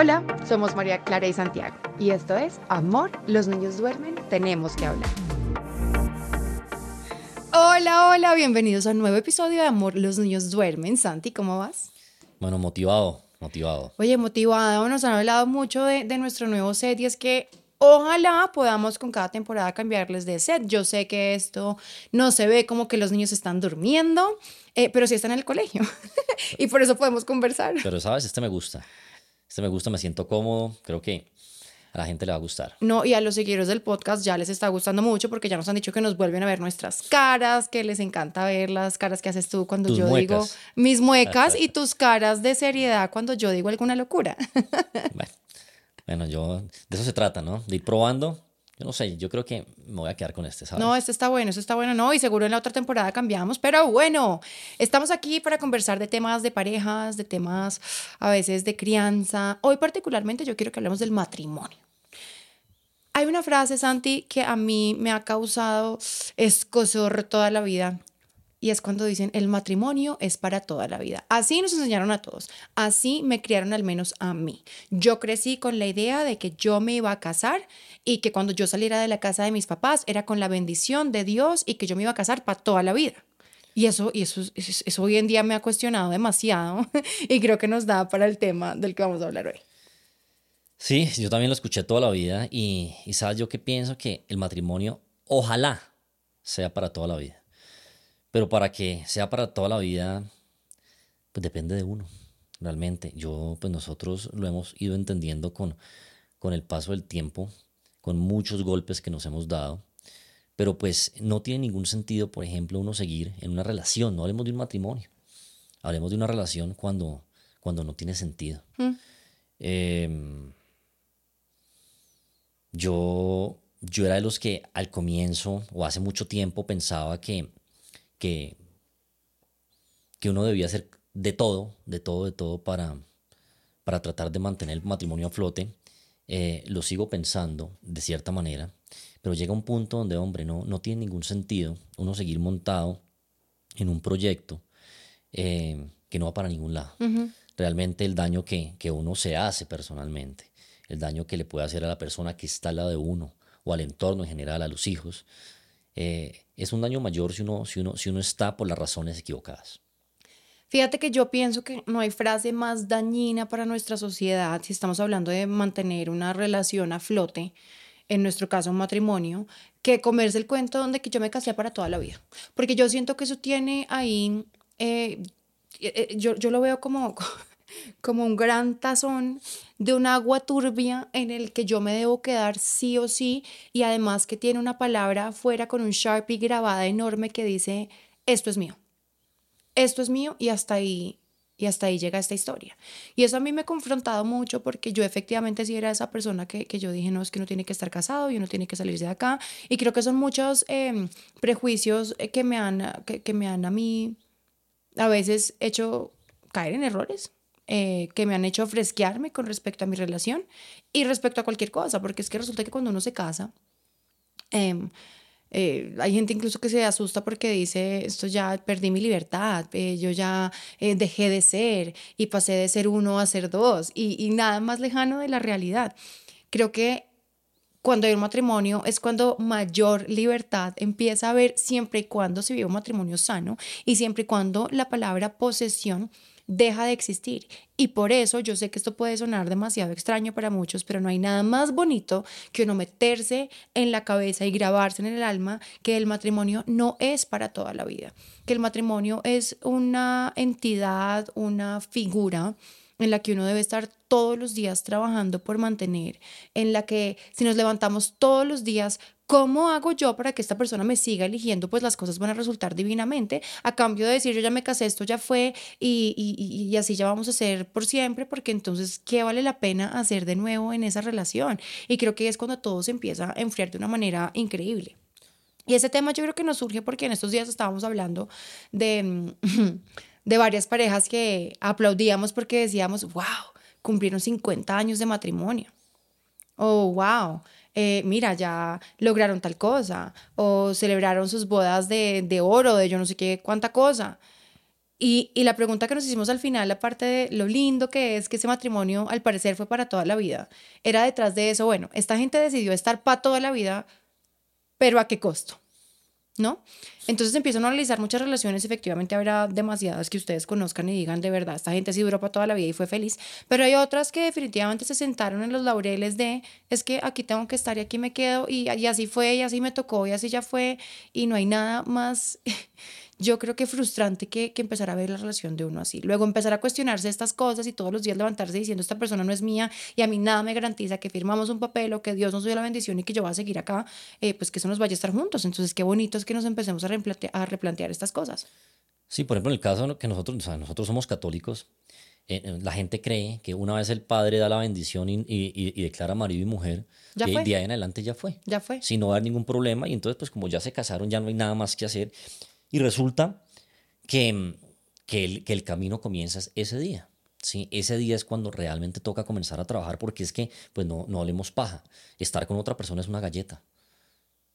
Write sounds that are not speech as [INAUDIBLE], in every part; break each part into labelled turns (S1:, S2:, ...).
S1: Hola, somos María Clara y Santiago y esto es Amor, los niños duermen, tenemos que hablar. Hola, hola, bienvenidos a un nuevo episodio de Amor, los niños duermen. Santi, ¿cómo vas?
S2: Bueno, motivado, motivado.
S1: Oye, motivado, nos han hablado mucho de, de nuestro nuevo set y es que Ojalá podamos con cada temporada cambiarles de set. Yo sé que esto no se ve como que los niños están durmiendo, eh, pero sí están en el colegio. [LAUGHS] y por eso podemos conversar.
S2: Pero sabes, este me gusta. Este me gusta, me siento cómodo. Creo que a la gente le va a gustar.
S1: No, y a los seguidores del podcast ya les está gustando mucho porque ya nos han dicho que nos vuelven a ver nuestras caras, que les encanta ver las caras que haces tú cuando yo digo mis muecas y tus caras de seriedad cuando yo digo alguna locura. [LAUGHS]
S2: bueno. Bueno, yo, de eso se trata, ¿no? De ir probando. Yo no sé, yo creo que me voy a quedar con este, ¿sabes?
S1: No, este está bueno, este está bueno, no, y seguro en la otra temporada cambiamos, pero bueno, estamos aquí para conversar de temas de parejas, de temas a veces de crianza. Hoy particularmente yo quiero que hablemos del matrimonio. Hay una frase, Santi, que a mí me ha causado escosor toda la vida y es cuando dicen el matrimonio es para toda la vida. Así nos enseñaron a todos, así me criaron al menos a mí. Yo crecí con la idea de que yo me iba a casar y que cuando yo saliera de la casa de mis papás era con la bendición de Dios y que yo me iba a casar para toda la vida. Y eso, y eso, eso, hoy en día me ha cuestionado demasiado [LAUGHS] y creo que nos da para el tema del que vamos a hablar hoy.
S2: Sí, yo también lo escuché toda la vida y, y sabes yo que pienso que el matrimonio ojalá sea para toda la vida. Pero para que sea para toda la vida, pues depende de uno, realmente. Yo, pues nosotros lo hemos ido entendiendo con, con el paso del tiempo, con muchos golpes que nos hemos dado. Pero pues no tiene ningún sentido, por ejemplo, uno seguir en una relación. No hablemos de un matrimonio. Hablemos de una relación cuando, cuando no tiene sentido. Mm. Em, yo, yo era de los que al comienzo o hace mucho tiempo pensaba que que, que uno debía hacer de todo, de todo, de todo para, para tratar de mantener el matrimonio a flote. Eh, lo sigo pensando de cierta manera, pero llega un punto donde, hombre, no, no tiene ningún sentido uno seguir montado en un proyecto eh, que no va para ningún lado. Realmente el daño que, que uno se hace personalmente, el daño que le puede hacer a la persona que está al lado de uno o al entorno en general, a los hijos, eh, es un daño mayor si uno, si, uno, si uno está por las razones equivocadas.
S1: Fíjate que yo pienso que no hay frase más dañina para nuestra sociedad si estamos hablando de mantener una relación a flote, en nuestro caso un matrimonio, que comerse el cuento donde que yo me casé para toda la vida. Porque yo siento que eso tiene ahí, eh, eh, yo, yo lo veo como, [LAUGHS] como un gran tazón de un agua turbia en el que yo me debo quedar sí o sí y además que tiene una palabra afuera con un Sharpie grabada enorme que dice, esto es mío, esto es mío y hasta ahí. Y hasta ahí llega esta historia. Y eso a mí me ha confrontado mucho porque yo efectivamente sí era esa persona que, que yo dije, no, es que uno tiene que estar casado y uno tiene que salirse de acá. Y creo que son muchos em, prejuicios que me, que, que me han a mí a veces hecho caer en errores eh, que me han hecho fresquearme con respecto a mi relación y respecto a cualquier cosa, porque es que resulta que cuando uno se casa, em, eh, hay gente incluso que se asusta porque dice, esto ya perdí mi libertad, eh, yo ya dejé de ser y pasé de ser uno a ser dos y, y nada más lejano de la realidad. Creo que cuando hay un matrimonio es cuando mayor libertad empieza a haber siempre y cuando se vive un matrimonio sano y siempre y cuando la palabra posesión deja de existir. Y por eso yo sé que esto puede sonar demasiado extraño para muchos, pero no hay nada más bonito que uno meterse en la cabeza y grabarse en el alma que el matrimonio no es para toda la vida, que el matrimonio es una entidad, una figura en la que uno debe estar todos los días trabajando por mantener, en la que si nos levantamos todos los días ¿Cómo hago yo para que esta persona me siga eligiendo? Pues las cosas van a resultar divinamente, a cambio de decir yo ya me casé, esto ya fue y, y, así ya vamos a ser por siempre, porque entonces, ¿qué vale la pena hacer de nuevo en esa relación? Y creo que es cuando todo se empieza a enfriar de una manera increíble. Y ese tema yo creo que nos surge porque en estos días estábamos hablando de, [CLEARS THROAT] de varias parejas que aplaudíamos porque decíamos, wow, cumplieron 50 años de matrimonio. Oh, wow eh, mira, ya lograron tal cosa, o celebraron sus bodas de, de oro, de yo no sé qué, cuánta cosa. Y, y, la pregunta que nos hicimos al final, aparte de lo lindo que es que ese matrimonio al parecer fue para toda la vida, era detrás de eso, bueno, esta gente decidió estar para toda la vida, pero ¿a qué costo? ¿No? Entonces empiezan a analizar muchas relaciones, efectivamente habrá demasiadas que ustedes conozcan y digan de verdad, esta gente sí duró para toda la vida y fue feliz, pero hay otras que definitivamente se sentaron en los laureles de, es que aquí tengo que estar y aquí me quedo y, y así fue y así me tocó y así ya fue y no hay nada más yo creo que frustrante que, que empezar a ver la relación de uno así. Luego empezar a cuestionarse estas cosas y todos los días levantarse diciendo esta persona no es mía y a mí nada me garantiza que firmamos un papel o que Dios nos dio la bendición y que yo voy a seguir acá, eh, pues que eso nos vaya a estar juntos. Entonces, qué bonito es que nos empecemos a, replantear, a replantear estas cosas.
S2: Sí, por ejemplo, en el caso que nosotros, o sea, nosotros somos católicos, eh, eh, la gente cree que una vez el padre da la bendición y, y, y declara marido y mujer, ya de, de ahí en adelante ya fue.
S1: Ya fue.
S2: Si no haber ningún problema y entonces pues como ya se casaron ya no hay nada más que hacer. Y resulta que, que, el, camino comienza ese día. ¿sí? Ese día es cuando realmente toca comenzar a trabajar porque es que pues no, no hablemos paja. Estar con otra persona es una galleta.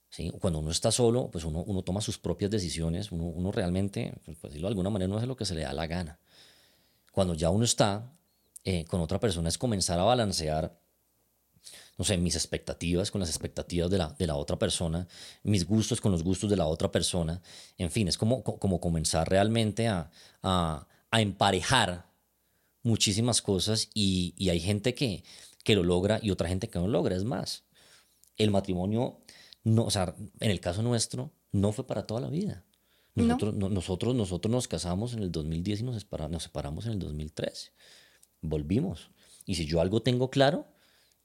S2: ¿sí? Cuando uno está solo, pues uno, uno toma sus propias decisiones, uno, uno realmente, pues, por decirlo de alguna manera, no hace lo que se le da la gana. Cuando ya uno está eh, con otra persona es comenzar a balancear no sé, mis expectativas con las expectativas de la, de la otra persona, mis gustos con los gustos de la otra persona. En fin, es como, como comenzar realmente a, a, a emparejar muchísimas cosas y, y, hay gente que, que lo logra y otra gente que no lo logra. Es más, el matrimonio, no, o sea, en el caso nuestro, no fue para toda la vida. Nosotros, no. nosotros, nosotros nos casamos en el 2010 y nos, separamos, nos separamos en el 2013. Volvimos. Y si yo algo tengo claro,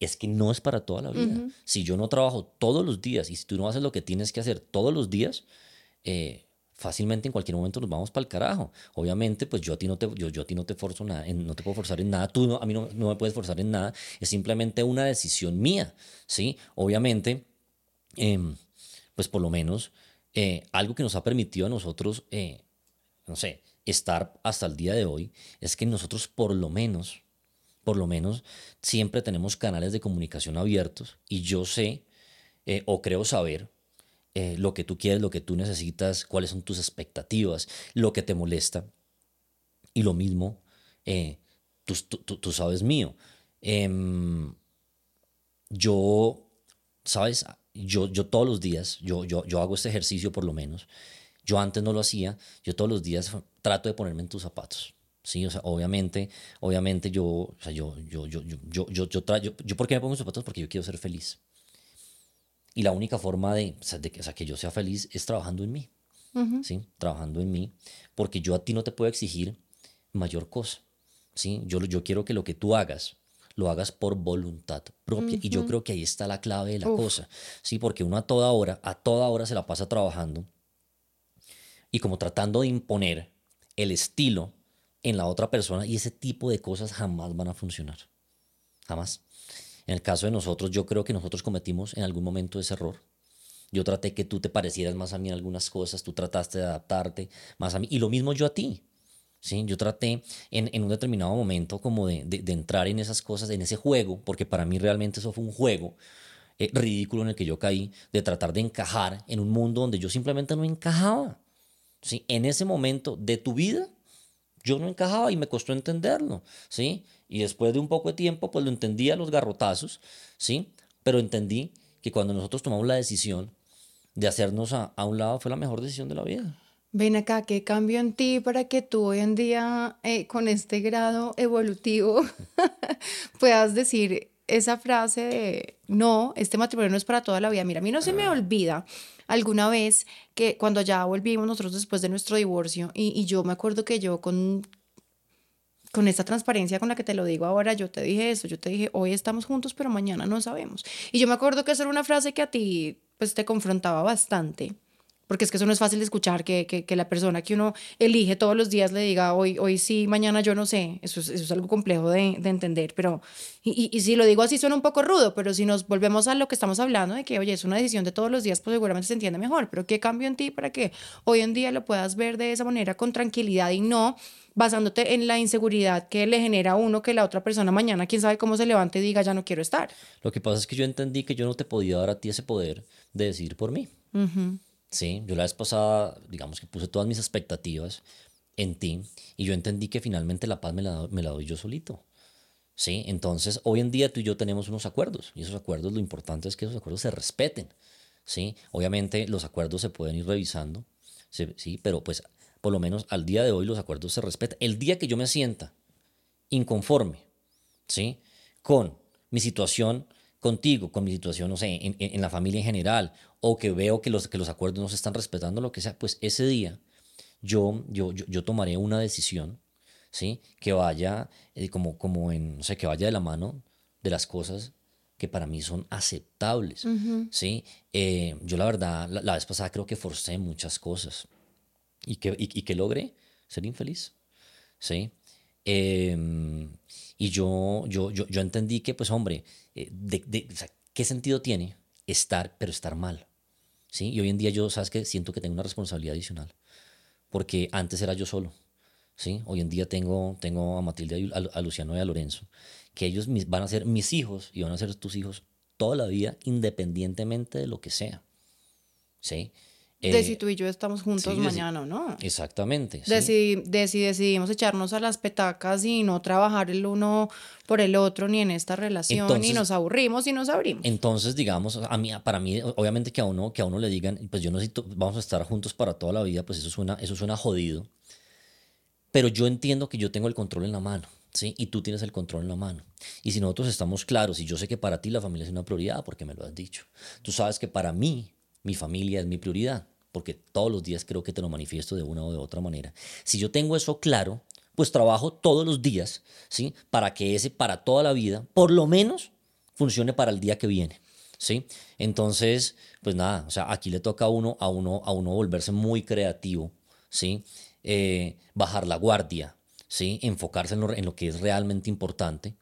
S2: es que no es para toda la vida. Si yo no trabajo todos los días y si tú no haces lo que tienes que hacer todos los días, eh, fácilmente en cualquier momento nos vamos para el carajo. Obviamente, pues yo a ti no te, yo, yo a ti no te forzo nada, no te puedo forzar en nada, tú a mí no, no, me puedes forzar en nada, es simplemente una decisión mía, ¿sí? Obviamente, em, pues por lo menos eh, algo que nos ha permitido a nosotros, eh, no sé, estar hasta el día de hoy, es que nosotros por lo menos por lo menos siempre tenemos canales de comunicación abiertos y yo sé eh, o creo saber eh, lo que tú quieres, lo que tú necesitas, cuáles son tus expectativas, lo que te molesta. Y lo mismo, eh, tú, tú, sabes mío. Em, yo, ¿sabes? Yo, yo todos los días, yo, yo, yo hago este ejercicio por lo menos. Yo antes no lo hacía, yo todos los días trato de ponerme en tus zapatos. ¿sí? Obviamente, obviamente yo, o yo, yo, yo, yo, yo, yo, ¿por qué me pongo zapatos? Porque yo quiero ser feliz. Y la única forma de, que yo sea feliz es trabajando en mí, ¿sí? Trabajando en mí, porque yo a ti no te puedo exigir mayor cosa, ¿sí? Yo, yo quiero que lo que tú hagas lo hagas por voluntad propia. Y yo creo que ahí está la clave de la cosa, ¿sí? Porque uno a toda hora, a toda hora se la pasa trabajando y como tratando de imponer el estilo en la otra persona y ese tipo de cosas jamás van a funcionar. Jamás. En el caso de nosotros, yo creo que nosotros cometimos en algún momento ese error. Yo traté que tú te parecieras más a mí en algunas cosas, tú trataste de adaptarte más a mí y lo mismo yo a ti. ¿sí? Yo traté en, en un determinado momento como de, de, entrar en esas cosas, en ese juego, porque para mí realmente eso fue un juego eh, ridículo en el que yo caí, de tratar de encajar en un mundo donde yo simplemente no encajaba. ¿sí? En ese momento de tu vida, yo no encajaba y me costó entenderlo, ¿sí? Y después de un poco de tiempo, pues lo entendí a los garrotazos, ¿sí? Pero entendí que cuando nosotros tomamos la decisión de hacernos a, a un lado fue la mejor decisión de la vida.
S1: Ven acá, ¿qué cambio en ti para que tú hoy en día, eh, con este grado evolutivo, [LAUGHS] puedas decir esa frase de, no, este matrimonio no es para toda la vida? Mira, a mí no se me olvida alguna vez que cuando ya volvimos nosotros después de nuestro divorcio, y, y yo me acuerdo que yo con, con esta transparencia con la que te lo digo ahora, yo te dije eso, yo te dije, hoy estamos juntos, pero mañana no sabemos. Y yo me acuerdo que esa era una frase que a ti pues te confrontaba bastante porque es que eso no es fácil de escuchar, que, que, que, la persona que uno elige todos los días le diga, hoy, hoy sí, mañana yo no sé, eso es, eso es algo complejo de, de entender, pero, y, y, si lo digo así suena un poco rudo, pero si nos volvemos a lo que estamos hablando, de que, oye, es una decisión de todos los días, pues seguramente se entiende mejor, pero ¿qué cambio en ti para que hoy en día lo puedas ver de esa manera con tranquilidad y no basándote en la inseguridad que le genera a uno que la otra persona mañana, quién sabe cómo se levante y diga, ya no quiero estar?
S2: Lo que pasa es que yo entendí que yo no te podía dar a ti ese poder de decidir por mí. Uh Sí, yo la vez pasada, digamos que puse todas mis expectativas en ti y yo entendí que finalmente la paz me la, me doy yo solito. ¿Sí? Entonces, hoy en día tú y yo tenemos unos acuerdos y esos acuerdos lo importante es que esos acuerdos se respeten. ¿sí? Obviamente los acuerdos se pueden ir revisando, ¿sí? Pero pues por lo menos al día de hoy los acuerdos se respetan. El día que yo me sienta inconforme, ¿sí? Con mi situación contigo, con mi situación, no sé, en, la familia en general, o que veo que los, que los acuerdos no se están respetando, lo que sea, pues ese día yo, yo, yo, tomaré una decisión, ¿sí? Que vaya eh, como, como en, no sé, que vaya de la mano de las cosas que para mí son aceptables, ¿sí? Eh, yo la verdad, la, vez pasada creo que forcé muchas cosas y que, y, que logré ser infeliz, ¿sí? Em, y yo, yo, yo, yo, entendí que, pues hombre, eh, de, ¿qué sentido tiene estar, pero estar mal? ¿Sí? Y hoy en día yo, ¿sabes que Siento que tengo una responsabilidad adicional, porque antes era yo solo, ¿sí? Hoy en día tengo, tengo a Matilde, a, Luciano y a Lorenzo, que ellos van a ser mis hijos y van a ser tus hijos toda la vida, independientemente de lo que sea, ¿sí?
S1: De si eh, tú y yo estamos juntos mañana o no.
S2: Exactamente.
S1: De, si, decidimos echarnos a las petacas y no trabajar el uno por el otro ni en esta relación y nos aburrimos y nos abrimos.
S2: Entonces, digamos, a mí, para mí, obviamente que a uno, que a uno le digan, pues yo necesito, vamos a estar juntos para toda la vida, pues eso suena, eso suena jodido. Pero yo entiendo que yo tengo el control en la mano. ¿Sí? Y tú tienes el control en la mano. Y si nosotros estamos claros, y yo sé que para ti la familia es una prioridad, porque me lo has dicho, tú sabes que para mí mi familia es mi prioridad, porque todos los días creo que te lo manifiesto de una o de otra manera. Si yo tengo eso claro, pues trabajo todos los días, ¿sí? Para que ese para toda la vida, por lo menos, funcione para el día que viene. ¿Sí? Entonces, pues nada, o sea, aquí le toca a uno, a uno, a uno volverse muy creativo, ¿sí? Eh, bajar la guardia, ¿sí? Enfocarse en lo, en lo, que es realmente importante,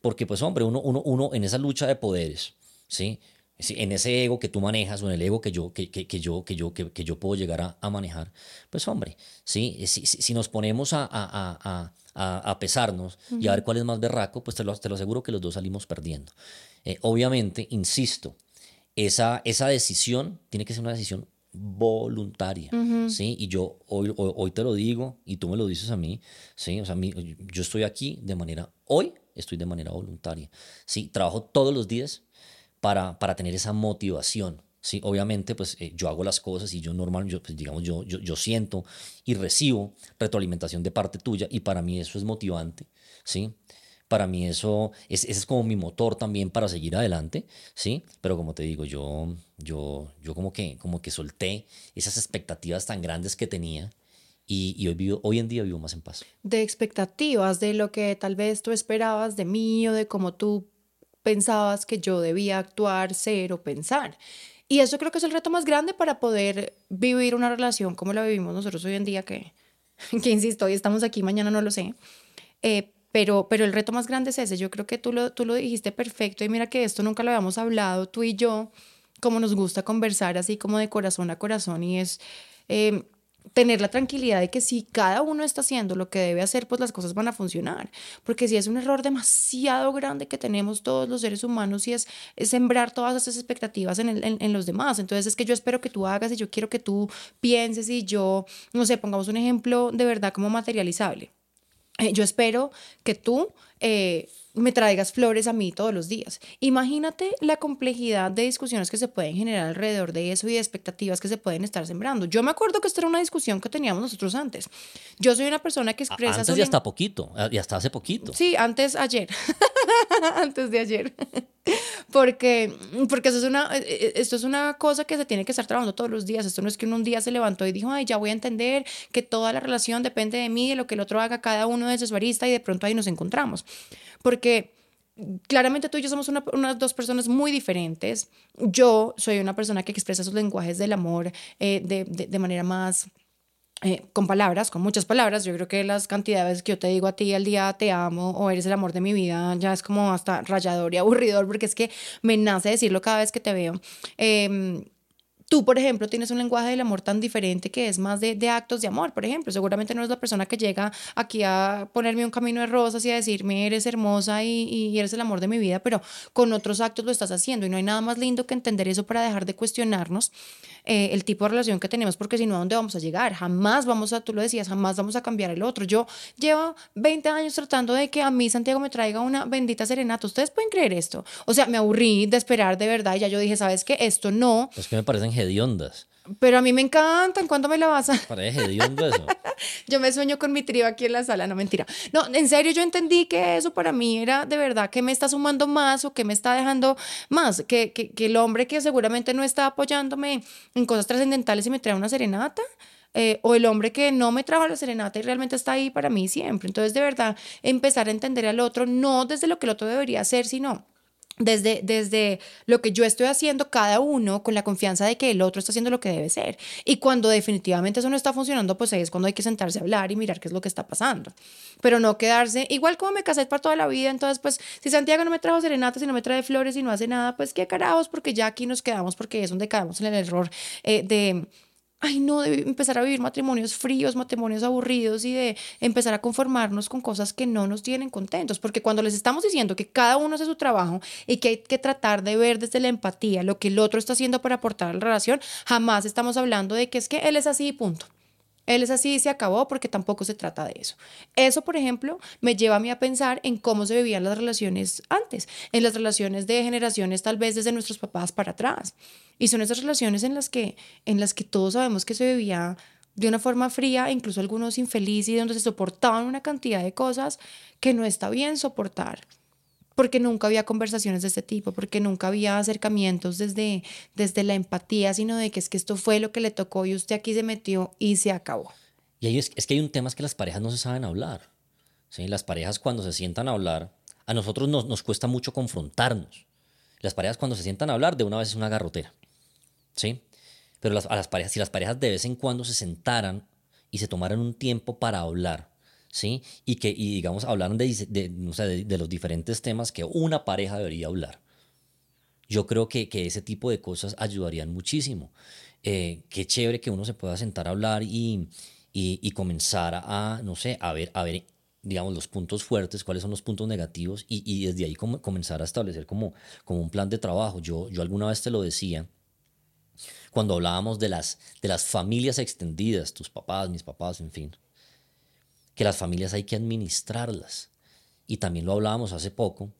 S2: porque pues hombre, uno, uno, uno en esa lucha de poderes, ¿sí? En ese ego que tú manejas o en el ego que yo, que, que, que yo, que, yo, que, yo puedo llegar a, a, manejar, pues hombre, ¿sí? si, si, nos ponemos a, a, a, a pesarnos y a ver cuál es más berraco, pues te lo, te lo aseguro que los dos salimos perdiendo. Eh, obviamente, insisto, esa, esa decisión tiene que ser una decisión voluntaria, ¿sí? Y yo hoy, hoy, hoy, te lo digo y tú me lo dices a mí, ¿sí? O sea, yo estoy aquí de manera, hoy estoy de manera voluntaria, ¿sí? Trabajo todos los días para, para tener esa motivación. Sí, obviamente, pues eh, yo hago las cosas y yo normal, yo, pues, digamos, yo, yo, siento y recibo retroalimentación de parte tuya y para mí eso es motivante, ¿sí? Para mí eso, es, es como mi motor también para seguir adelante, ¿sí? Pero como te digo, yo, yo, yo como, que, como que solté esas expectativas tan grandes que tenía y, y, hoy, hoy en día vivo más en paz.
S1: De expectativas, de lo que tal vez tú esperabas de mí o de cómo tú pensabas que yo debía actuar, ser o pensar. Y eso creo que es el reto más grande para poder vivir una relación como la vivimos nosotros hoy en día, que, [LAUGHS] que insisto, hoy estamos aquí, mañana no lo sé. Eh, pero, pero el reto más grande es ese. Yo creo que tú lo, tú lo dijiste perfecto y mira que esto nunca lo habíamos hablado, tú y yo, como nos gusta conversar así como de corazón a corazón y es... Eh, tener la tranquilidad de que si cada uno está haciendo lo que debe hacer, pues las cosas van a funcionar. Porque si es un error demasiado grande que tenemos todos los seres humanos y es, sembrar todas esas expectativas en, en, los demás. Entonces es que yo espero que tú hagas y yo quiero que tú pienses y yo, no sé, pongamos un ejemplo de verdad como materializable. Eh, yo espero que tú... Eh, me traigas flores a mí todos los días. Imagínate la complejidad de discusiones que se pueden generar alrededor de eso y de expectativas que se pueden estar sembrando. Yo me acuerdo que esta era una discusión que teníamos nosotros antes. Yo soy una persona que expresa...
S2: Antes y hasta poquito, y hasta hace poquito.
S1: Sí, antes ayer. [LAUGHS] antes de ayer. [LAUGHS] porque porque eso es una, eh, eh, esto es una cosa que se tiene que estar trabajando todos los días. Esto no es que uno un día se levantó y dijo, ay, ya voy a entender que toda la relación depende de mí, de lo que el otro haga, cada uno de su barista y de pronto ahí nos encontramos porque claramente tú y yo somos unas dos personas muy diferentes. Yo soy una persona que expresa sus lenguajes del amor eh, de, de, manera más... Eh, con palabras, con muchas palabras. Yo creo que las cantidades que yo te digo a ti al día, te amo o eres el amor de mi vida, ya es como hasta rayador y aburridor porque es que me nace decirlo cada vez que te veo. Em, Tú, por ejemplo, tienes un lenguaje del amor tan diferente que es más de, actos de amor, por ejemplo. Seguramente no eres la persona que llega aquí a ponerme un camino de rosas y a decirme eres hermosa y, y, eres el amor de mi vida, pero con otros actos lo estás haciendo. Y no hay nada más lindo que entender eso para dejar de cuestionarnos eh, el tipo de relación que tenemos, porque si no, ¿a dónde vamos a llegar? Jamás vamos a, tú lo decías, jamás vamos a cambiar el otro. Yo llevo 20 años tratando de que a mí Santiago me traiga una bendita serenata. ¿Ustedes pueden creer esto? O sea, me aburrí de esperar de verdad y ya yo dije, ¿sabes qué? Esto no.
S2: Es que me parecen hediondas.
S1: Pero a mí me encantan. ¿Cuándo me la vas a...?
S2: Parece hediondo eso.
S1: yo me sueño con mi trío aquí en la sala. No, mentira. No, en serio, yo entendí que eso para mí era de verdad que me está sumando más o que me está dejando más. Que, que, que el hombre que seguramente no está apoyándome en cosas trascendentales y me trae una serenata. Eh, o el hombre que no me trajo la serenata y realmente está ahí para mí siempre. Entonces, de verdad, empezar a entender al otro, no desde lo que el otro debería hacer, sino desde, desde lo que yo estoy haciendo, cada uno con la confianza de que el otro está haciendo lo que debe ser. Y cuando definitivamente eso no está funcionando, pues ahí es cuando hay que sentarse a hablar y mirar qué es lo que está pasando. Pero no quedarse, igual como me casé para toda la vida, entonces pues si Santiago no me trajo serenatas y no me trae flores y no hace nada, pues qué carajos, porque ya aquí nos quedamos, porque es donde caemos en el error eh, de ay no, de empezar a vivir matrimonios fríos, matrimonios aburridos y de empezar a conformarnos con cosas que no nos tienen contentos, porque cuando les estamos diciendo que cada uno hace su trabajo y que hay que tratar de ver desde la empatía lo que el otro está haciendo para aportar a la relación, jamás estamos hablando de que es que él es así y punto. Él es así y se acabó porque tampoco se trata de eso. Eso, por ejemplo, me lleva a mí a pensar en cómo se vivían las relaciones antes, en las relaciones de generaciones tal vez desde nuestros papás para atrás. Y son esas relaciones en las que, en las que todos sabemos que se vivía de una forma fría, incluso algunos infelices y donde se soportaban una cantidad de cosas que no está bien soportar porque nunca había conversaciones de este tipo, porque nunca había acercamientos desde, desde la empatía, sino de que es que esto fue lo que le tocó y usted aquí se metió y se acabó.
S2: Y ahí es, que hay un tema es que las parejas no se saben hablar. ¿sí? Las parejas cuando se sientan a hablar, a nosotros nos, nos cuesta mucho confrontarnos. Las parejas cuando se sientan a hablar, de una vez es una garrotera. ¿sí? Pero a las parejas, si las parejas de vez en cuando se sentaran y se tomaran un tiempo para hablar, ¿sí? Y que, y digamos, hablaron de, de, de, los diferentes temas que una pareja debería hablar. Yo creo que, que ese tipo de cosas ayudarían muchísimo. Eh, qué chévere que uno se pueda sentar a hablar y, y, y, comenzar a, no sé, a ver, a ver, digamos, los puntos fuertes, cuáles son los puntos negativos y, y desde ahí comenzar a establecer como, como un plan de trabajo. Yo, yo alguna vez te lo decía cuando hablábamos de las, de las familias extendidas, tus papás, mis papás, en fin que las familias hay que administrarlas. Y también lo hablábamos hace poco,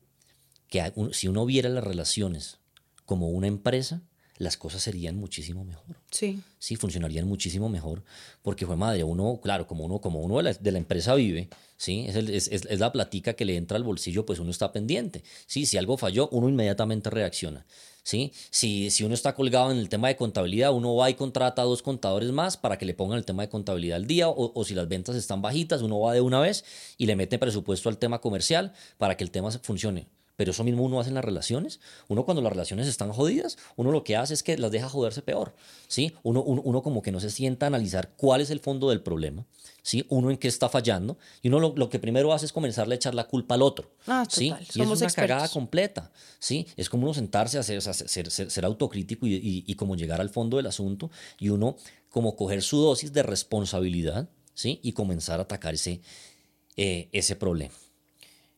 S2: que si uno viera las relaciones como una empresa, las cosas serían muchísimo mejor.
S1: Sí.
S2: Sí, funcionarían muchísimo mejor, porque fue madre, uno, claro, como uno, como uno de la, empresa vive, ¿sí? Es, es, es, la platica que le entra al bolsillo, pues uno está pendiente. ¿sí? Si algo falló, uno inmediatamente reacciona. ¿Sí? Si, si uno está colgado en el tema de contabilidad, uno va y contrata a dos contadores más para que le pongan el tema de contabilidad al día, o, si las ventas están bajitas, uno va de una vez y le mete presupuesto al tema comercial para que el tema funcione. Pero eso mismo uno hace en las relaciones. Uno cuando las relaciones están jodidas, uno lo que hace es que las deja joderse peor. ¿sí? Uno, uno, como que no se sienta a analizar cuál es el fondo del problema, ¿sí? uno en qué está fallando, y uno lo, que primero hace es comenzarle a echar la culpa al otro.
S1: Ah,
S2: ¿sí? Y es una cagada completa. ¿sí? Es como uno sentarse a ser, ser, ser, autocrítico y, y, como llegar al fondo del asunto y uno como coger su dosis de responsabilidad ¿sí? y comenzar a atacar ese, eh, ese problema.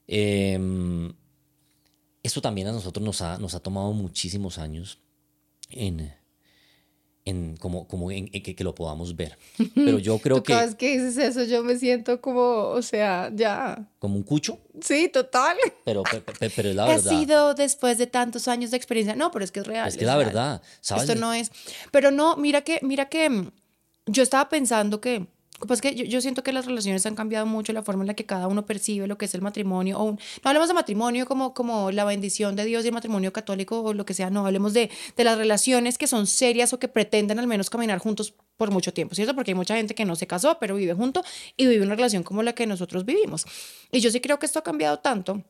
S2: Eh, esto también a nosotros nos ha, nos ha tomado muchísimos años en, en como, como en, que, que, lo podamos ver. [LAUGHS] Pero yo creo que...
S1: Cada vez que dices eso yo me siento como, o sea, ya...
S2: Como un cucho.
S1: Sí, total.
S2: Pero, pero, es la [LAUGHS] verdad.
S1: Ha sido después de tantos años de experiencia. No, pero es que es real.
S2: Es que es la verdad. ¿sabes?
S1: Esto no es... Pero no, mira que, mira que mm, yo estaba pensando que pues que yo, siento que las relaciones han cambiado mucho la forma en la que cada uno percibe lo que es el matrimonio. O no hablemos de matrimonio como, como la bendición de Dios y el matrimonio católico o lo que sea, no, hablemos de, de las relaciones que son serias o que pretenden al menos caminar juntos por mucho tiempo, ¿cierto? Porque hay mucha gente que no se casó, pero vive junto y vive una relación como la que nosotros vivimos. Y yo sí creo que esto ha cambiado tanto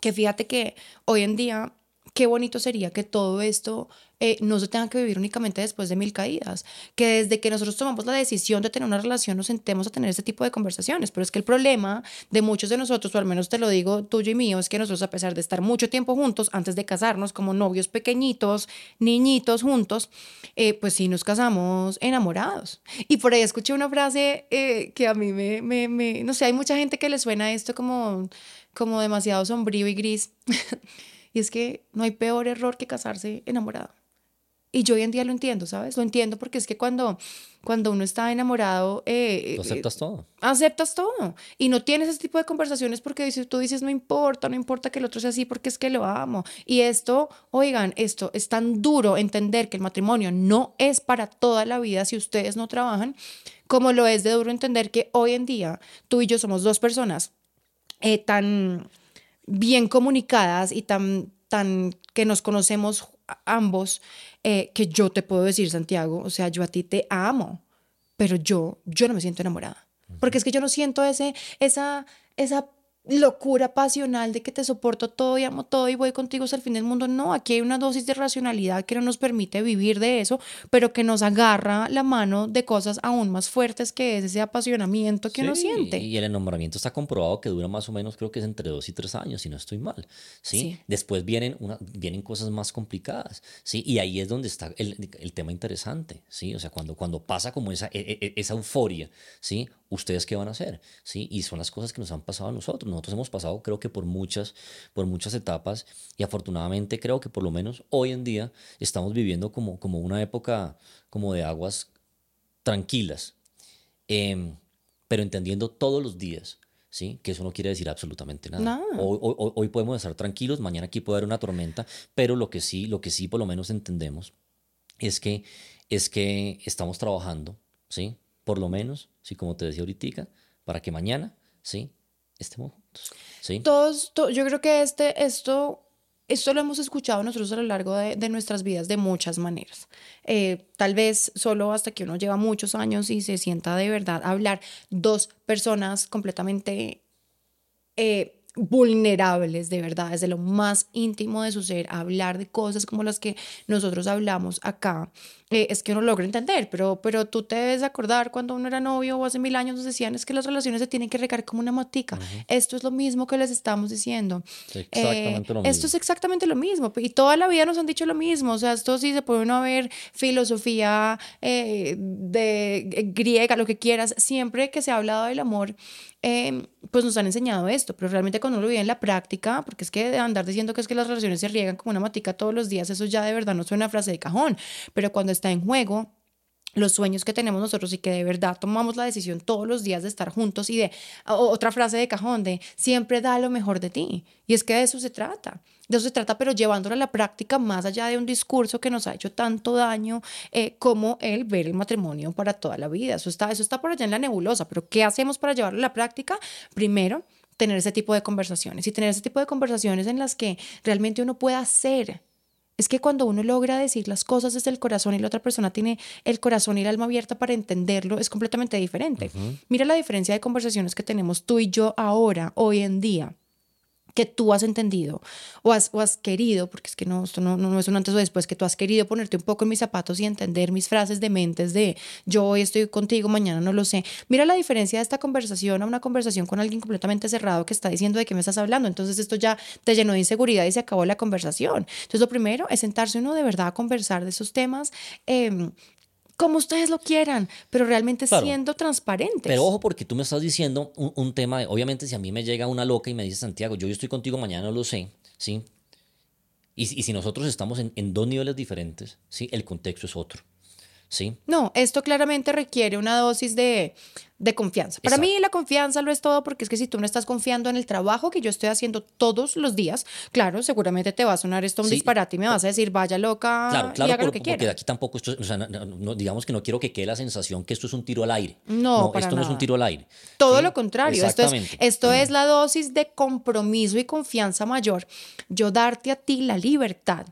S1: que fíjate que hoy en día qué bonito sería que todo esto eh, no se tenga que vivir únicamente después de mil caídas, que desde que nosotros tomamos la decisión de tener una relación nos sentemos a tener ese tipo de conversaciones. Pero es que el problema de muchos de nosotros, o al menos te lo digo tuyo y mío, es que nosotros a pesar de estar mucho tiempo juntos, antes de casarnos como novios pequeñitos, niñitos juntos, eh, pues sí nos casamos enamorados. Y por ahí escuché una frase eh, que a mí me, me, me, no sé, hay mucha gente que le suena esto como, como demasiado sombrío y gris. [LAUGHS] y es que no hay peor error que casarse enamorado. Y yo hoy en día lo entiendo, ¿sabes? Lo entiendo porque es que cuando, cuando uno está enamorado... Eh,
S2: lo aceptas todo.
S1: Aceptas todo. Y no tienes ese tipo de conversaciones porque tú dices, no importa, no importa que el otro sea así porque es que lo amo. Y esto, oigan, esto es tan duro entender que el matrimonio no es para toda la vida si ustedes no trabajan, como lo es de duro entender que hoy en día tú y yo somos dos personas eh, tan bien comunicadas y tan, tan que nos conocemos ambos, eh, que yo te puedo decir, Santiago, o sea, yo a ti te amo, pero yo, yo no me siento enamorada. Porque es que yo no siento ese, esa, esa locura pasional de que te soporto todo y amo todo y voy contigo hasta el fin del mundo. No, aquí hay una dosis de racionalidad que no nos permite vivir de eso, pero que nos agarra la mano de cosas aún más fuertes que es ese apasionamiento que uno siente.
S2: Y el enamoramiento está comprobado que dura más o menos, creo que es entre dos y tres años, si no estoy mal. ¿sí? Después vienen, una, vienen cosas más complicadas. ¿sí? Y ahí es donde está el, el, tema interesante. ¿sí? O sea, cuando, cuando pasa como esa, e, e, e, esa euforia, ¿sí? ¿ustedes qué van a hacer? ¿Sí? Y son las cosas que nos han pasado a nosotros. Nosotros hemos pasado, creo que por muchas, por muchas etapas y afortunadamente creo que por lo menos hoy en día estamos viviendo como, como una época como de aguas tranquilas, em, pero entendiendo todos los días. ¿Sí? Que eso no quiere decir absolutamente nada. Hoy, hoy, hoy, podemos estar tranquilos, mañana aquí puede haber una tormenta, pero lo que sí, lo que sí por lo menos entendemos es que, es que estamos trabajando, ¿sí? Por lo menos, sí, como te decía ahorita, para que mañana, ¿sí? Estemos ¿sí?
S1: Todos, yo creo que este, esto, esto lo hemos escuchado nosotros a lo largo de, de nuestras vidas de muchas maneras. Eh, tal vez solo hasta que uno lleva muchos años y se sienta de verdad a hablar dos personas completamente... Eh, vulnerables, de verdad, desde lo más íntimo de su ser, hablar de cosas como las que nosotros hablamos acá, eh, es que uno logra entender, pero, pero tú te debes acordar cuando uno era novio o hace mil años nos decían es que las relaciones se tienen que regar como una matica. Esto es lo mismo que les estamos diciendo. exactamente lo mismo. Esto es exactamente lo mismo. Y toda la vida nos han dicho lo mismo. O sea, esto sí se puede uno ver filosofía eh, de eh, griega, lo que quieras. Siempre que se ha hablado del amor, Em, pues nos han enseñado esto, pero realmente cuando uno lo vive en la práctica, porque es que andar diciendo que es que las relaciones se riegan como una matica todos los días, eso ya de verdad no suena frase de cajón, pero cuando está en juego los sueños que tenemos nosotros y que de verdad tomamos la decisión todos los días de estar juntos y de otra frase de cajón de siempre da lo mejor de ti. Y es que de eso se trata. De eso se trata, pero llevándolo a la práctica más allá de un discurso que nos ha hecho tanto daño eh, como el ver el matrimonio para toda la vida. Eso está, eso está por allá en la nebulosa, pero ¿qué hacemos para llevarlo a la práctica? Primero, tener ese tipo de conversaciones y tener ese tipo de conversaciones en las que realmente uno pueda ser es que cuando uno logra decir las cosas desde el corazón y la otra persona tiene el corazón y el alma abierta para entenderlo, es completamente diferente. Mira la diferencia de conversaciones que tenemos tú y yo ahora, hoy en día que tú has entendido o has, o has querido, porque es que no, esto no, no, es un antes o después, que tú has querido ponerte un poco en mis zapatos y entender mis frases de mentes de yo hoy estoy contigo, mañana no lo sé. Mira la diferencia de esta conversación a una conversación con alguien completamente cerrado que está diciendo de qué me estás hablando. Entonces esto ya te llenó de inseguridad y se acabó la conversación. Entonces lo primero es sentarse uno de verdad a conversar de esos temas. Eh, como ustedes lo quieran, pero realmente siendo transparentes.
S2: Pero ojo, porque tú me estás diciendo un, tema, obviamente si a mí me llega una loca y me dice, Santiago, yo estoy contigo mañana, lo sé, ¿sí? Y, si nosotros estamos en, en, dos niveles diferentes, ¿sí? El contexto es otro. ¿sí?
S1: No, esto claramente requiere una dosis de, de confianza. Para mí la confianza lo es todo porque es que si tú no estás confiando en el trabajo que yo estoy haciendo todos los días, claro, seguramente te va a sonar esto un disparate y me vas a decir, vaya loca claro, claro, y haga lo que
S2: porque aquí tampoco esto, o sea, no, digamos que no quiero que quede la sensación que esto es un tiro al aire. No, esto no es un tiro al aire.
S1: Todo lo contrario, esto es, esto es la dosis de compromiso y confianza mayor. Yo darte a ti la libertad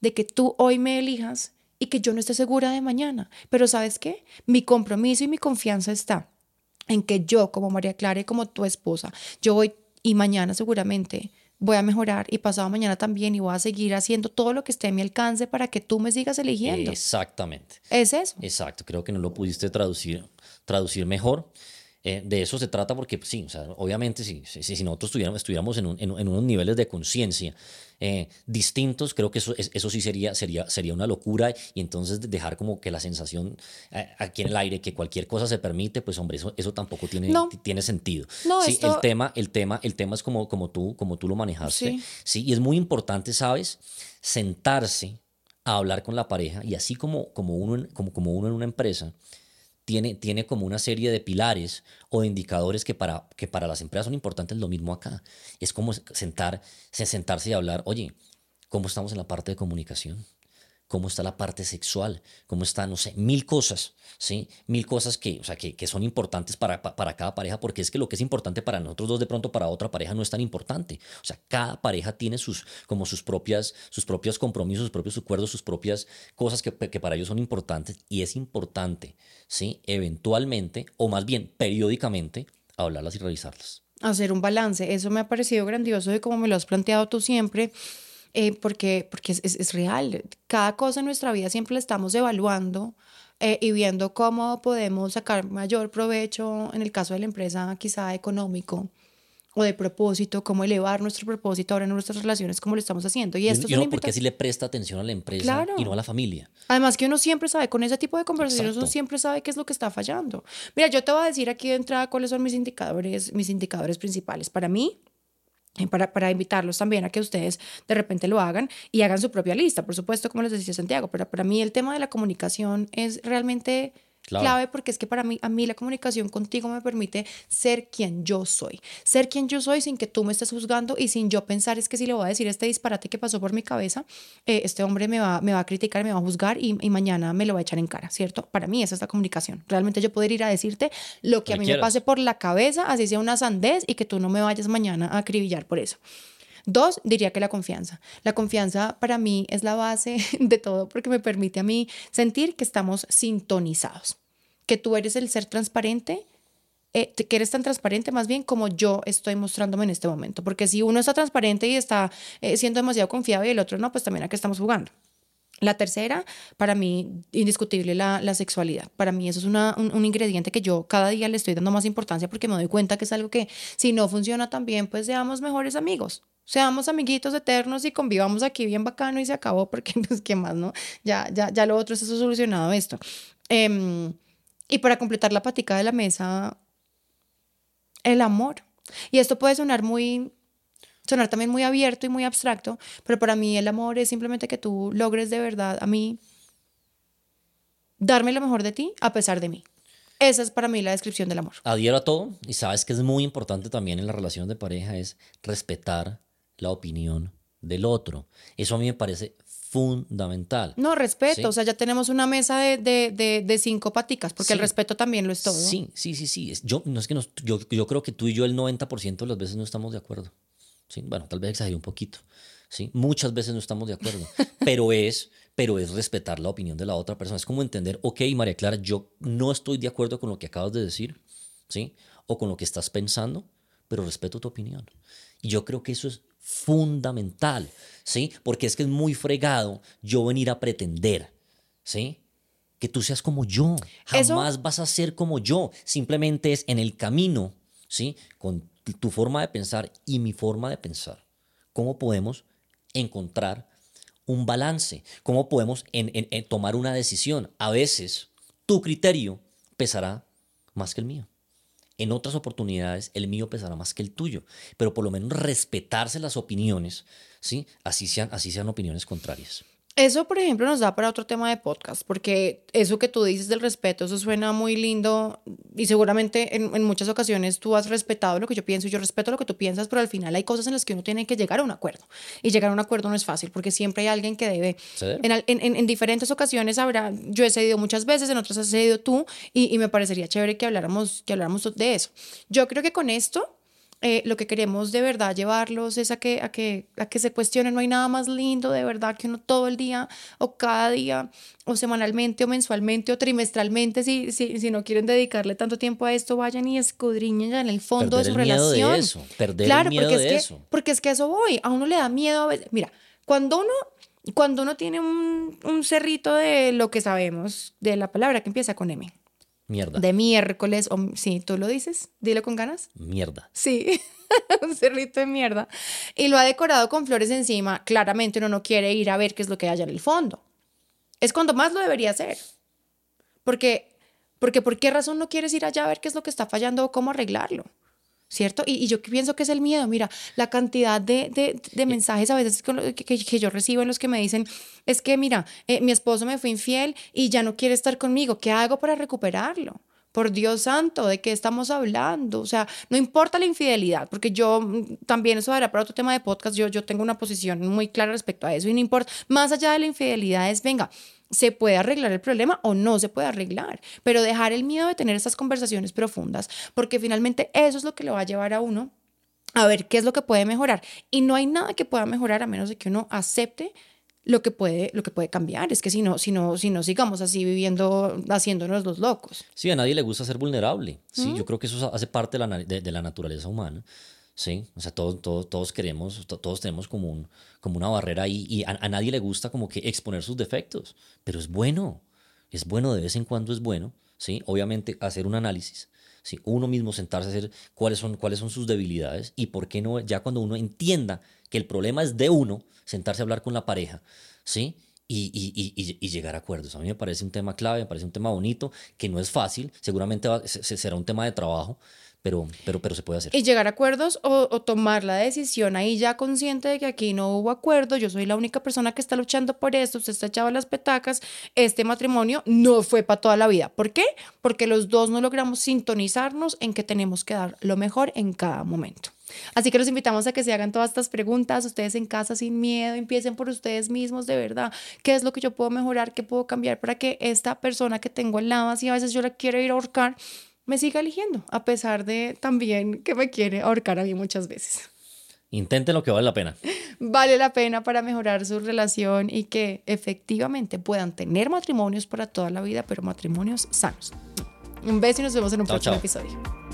S1: de que tú hoy me elijas y que yo no esté segura de mañana. Pero ¿sabes qué? Mi compromiso y mi confianza está en que yo, como María Clara y como tu esposa, yo hoy y mañana seguramente voy a mejorar y pasado mañana también y voy a seguir haciendo todo lo que esté a mi alcance para que tú me sigas eligiendo.
S2: Exactamente.
S1: Es eso.
S2: Exacto, creo que no lo pudiste traducir, traducir mejor. Eh, de eso se trata porque, pues, sí, o sea, obviamente si, si, si nosotros estuviéramos, estuviéramos en, un, en, en, unos niveles de conciencia eh, distintos, creo que eso, eso sí sería, sería, sería una locura y entonces dejar como que la sensación eh, aquí en el aire que cualquier cosa se permite, pues hombre, eso, eso tampoco tiene,
S1: No.
S2: tiene sentido.
S1: No,
S2: sí,
S1: esto-
S2: el tema, el tema, el tema es como, como, tú, como tú lo manejaste.
S1: Sí.
S2: Sí, y es muy importante, ¿sabes? Sentarse a hablar con la pareja y así como, como, uno, en- como, como uno en una empresa tiene, tiene como una serie de pilares o de indicadores que para, que para las empresas son importantes, lo mismo acá. Es como sentar, se- sentarse y hablar, oye, ¿cómo estamos en la parte de comunicación? ¿Cómo está la parte sexual? ¿Cómo está, no sé, mil cosas, ¿sí? Mil cosas que, o sea, que, que son importantes para, pa- para cada pareja, porque es que lo que es importante para nosotros dos, de pronto para otra pareja no es tan importante. O sea, cada pareja tiene sus, como sus propias, sus propios compromisos, sus propios acuerdos, sus propias cosas que, que para ellos son importantes y es importante, ¿sí? Eventualmente, o más bien periódicamente, hablarlas y revisarlas.
S1: hacer un balance. Eso me ha parecido grandioso de cómo me lo has planteado tú siempre, eh, porque, porque es, es- es real. Cada cosa en nuestra vida siempre la estamos evaluando eh, y viendo cómo podemos sacar mayor provecho, en el caso de la empresa, quizá económico o de propósito, cómo elevar nuestro propósito ahora en nuestras relaciones, como lo estamos haciendo. Y esto es
S2: y uno, porque si le presta atención a la empresa
S1: Claro.
S2: y no a la familia.
S1: Además que uno siempre sabe, con ese tipo de conversaciones uno
S2: Exacto.
S1: siempre sabe qué es lo que está fallando. Mira, yo te voy a decir aquí de entrada cuáles son mis indicadores, mis indicadores principales. Para mí, para, para invitarlos también a que ustedes de repente lo hagan y hagan su propia lista, por supuesto, como les decía Santiago, pero para mí el tema de la comunicación es realmente
S2: Claro.
S1: clave porque es que para mí, a mí la comunicación contigo me permite ser quien yo soy, ser quien yo soy sin que tú me estés juzgando y sin yo pensar es que si le voy a decir este disparate que pasó por mi cabeza, eh, este hombre me va, me va a criticar, me va a juzgar y, y mañana me lo va a echar en cara, ¿cierto? Para mí esa es la comunicación. Realmente yo poder ir a decirte lo que a mí me pase por la cabeza, así sea una sandez y que tú no me vayas mañana a acribillar por eso. Dos, diría que la confianza. La confianza para mí es la base [LAUGHS] de todo porque me permite a mí sentir que estamos sintonizados, que tú eres el ser transparente, eh, que eres tan transparente más bien como yo estoy mostrándome en este momento. Porque si uno está transparente y está eh, siendo demasiado confiado y el otro no, pues también aquí estamos jugando. La tercera, para mí, indiscutible, la, sexualidad. Para mí eso es una- un, un ingrediente que yo cada día le estoy dando más importancia porque me doy cuenta que es algo que si no funciona tan bien, pues seamos mejores amigos. Seamos amiguitos eternos y convivamos aquí bien bacano y se acabó porque, [LAUGHS] pues, ¿qué más, no? Ya, ya, ya lo otro está solucionado esto. Em, y para completar la patica de la mesa, el amor. Y esto puede sonar muy, sonar también muy abierto y muy abstracto, pero para mí el amor es simplemente que tú logres de verdad a mí darme lo mejor de ti a pesar de mí. Esa es para mí la descripción del amor.
S2: Adhiero a todo y sabes que es muy importante también en la relación de pareja es respetar la opinión del otro. Eso a mí me parece fundamental.
S1: No, respeto.
S2: Sí.
S1: O sea, ya tenemos una mesa de, de, de, de cinco paticas, porque el respeto también lo es todo.
S2: Sí, sí, sí, sí. Yo, no es que nos- yo, yo creo que tú y yo el 90% de las veces no estamos de acuerdo. ¿sí? Bueno, tal vez exageré un poquito. ¿sí? Muchas veces no estamos de acuerdo. [LAUGHS] pero, es, pero es respetar la opinión de la otra persona. Es como entender, ok, María Clara, yo no estoy de acuerdo con lo que acabas de decir, ¿sí? O con lo que estás pensando, pero respeto tu opinión. Y yo creo que eso es fundamental, ¿sí? Porque es que es muy fregado yo venir a pretender, ¿sí? Que tú seas como yo.
S1: Eso-
S2: Jamás vas a ser como yo. Simplemente es en el camino, ¿sí? Con tu forma de pensar y mi forma de pensar. ¿Cómo podemos encontrar un balance? ¿Cómo podemos en- en- en tomar una decisión? A veces tu criterio pesará más que el mío. En otras oportunidades el mío pesará más que el tuyo, pero por lo menos respetarse las opiniones, ¿sí? Así sean, así sean opiniones contrarias.
S1: Eso, por ejemplo, nos da para otro tema de podcast, porque eso que tú dices del respeto, eso suena muy lindo y seguramente en, en muchas ocasiones tú has respetado lo que yo pienso y yo respeto lo que tú piensas, pero al final hay cosas en las que uno tiene que llegar a un acuerdo. Y llegar a un acuerdo no es fácil, porque siempre hay alguien que debe... Al- en- en- en diferentes ocasiones habrá, yo he cedido muchas veces, en otras has cedido tú, y, y me parecería chévere que habláramos, que habláramos de eso. Yo creo que con esto eh, lo que queremos de verdad llevarlos es a que, a, que, a que se cuestionen, no hay nada más lindo de verdad que uno todo el día o cada día o semanalmente o mensualmente o trimestralmente, si, si, si no quieren dedicarle tanto tiempo a esto, vayan y escudriñen ya en el fondo de su relación. De
S2: eso, perder claro, el miedo
S1: porque
S2: de
S1: es
S2: eso.
S1: Que, porque es que eso voy, a uno le da miedo a veces. Mira, cuando uno cuando uno tiene un, un, cerrito de lo que sabemos, de la palabra que empieza con M,
S2: Mierda.
S1: De miércoles, o sí, ¿tú lo dices? Dilo con ganas.
S2: Mierda.
S1: Sí, [LAUGHS] un cerrito de mierda. Y lo ha decorado con flores encima. Claramente uno no quiere ir a ver qué es lo que hay en el fondo. Es cuando más lo debería hacer. Porque, porque ¿por qué razón no quieres ir allá a ver qué es lo que está fallando o cómo arreglarlo? ¿Cierto? Y, yo pienso que es el miedo, mira, la cantidad de, de, de mensajes a veces que, que, yo recibo en los que me dicen, es que mira, eh, mi esposo me fue infiel y ya no quiere estar conmigo, ¿qué hago para recuperarlo? Por Dios santo, ¿de qué estamos hablando? O sea, no importa la infidelidad, porque yo mm, también, eso era para otro tema de podcast, yo, yo tengo una posición muy clara respecto a eso y no importa, más allá de la infidelidad es, venga, se puede arreglar el problema o no se puede arreglar, pero dejar el miedo de tener estas conversaciones profundas, porque finalmente eso es lo que le va a llevar a uno a ver qué es lo que puede mejorar. Y no hay nada que pueda mejorar a menos de que uno acepte lo que puede, lo que puede cambiar. Es que si no, si no, si no sigamos así viviendo, haciéndonos los locos.
S2: Sí, a nadie le gusta ser vulnerable. Sí, yo creo que eso hace parte de la, de la naturaleza humana. Sí, o sea, todos, todos, todos queremos, todos tenemos como, un, como una barrera ahí y a, nadie le gusta como que exponer sus defectos, pero es bueno, es bueno, de vez en cuando es bueno, ¿sí? Obviamente hacer un análisis, ¿sí? Uno mismo sentarse a hacer cuáles son, cuáles son sus debilidades y por qué no, ya cuando uno entienda que el problema es de uno, sentarse a hablar con la pareja, ¿sí? Y, y, y, llegar a acuerdos. A mí me parece un tema clave, me parece un tema bonito, que no es fácil, seguramente será un tema de trabajo, pero, pero, pero se puede hacer.
S1: Y llegar a acuerdos o, o, tomar la decisión ahí ya consciente de que aquí no hubo acuerdo, yo soy la única persona que está luchando por esto, usted está echado las petacas, este matrimonio no fue para toda la vida. ¿Por qué? Porque los dos no logramos sintonizarnos en que tenemos que dar lo mejor en cada momento. Así que los invitamos a que se hagan todas estas preguntas, ustedes en casa sin miedo, empiecen por ustedes mismos de verdad, qué es lo que yo puedo mejorar, qué puedo cambiar para que esta persona que tengo al lado, así a veces yo la quiero ir a ahorcar, me siga eligiendo, a pesar de también que me quiere ahorcar a mí muchas veces.
S2: Intenten lo que vale la pena.
S1: Vale la pena para mejorar su relación y que efectivamente puedan tener matrimonios para toda la vida, pero matrimonios sanos. Un beso y nos vemos en un próximo episodio.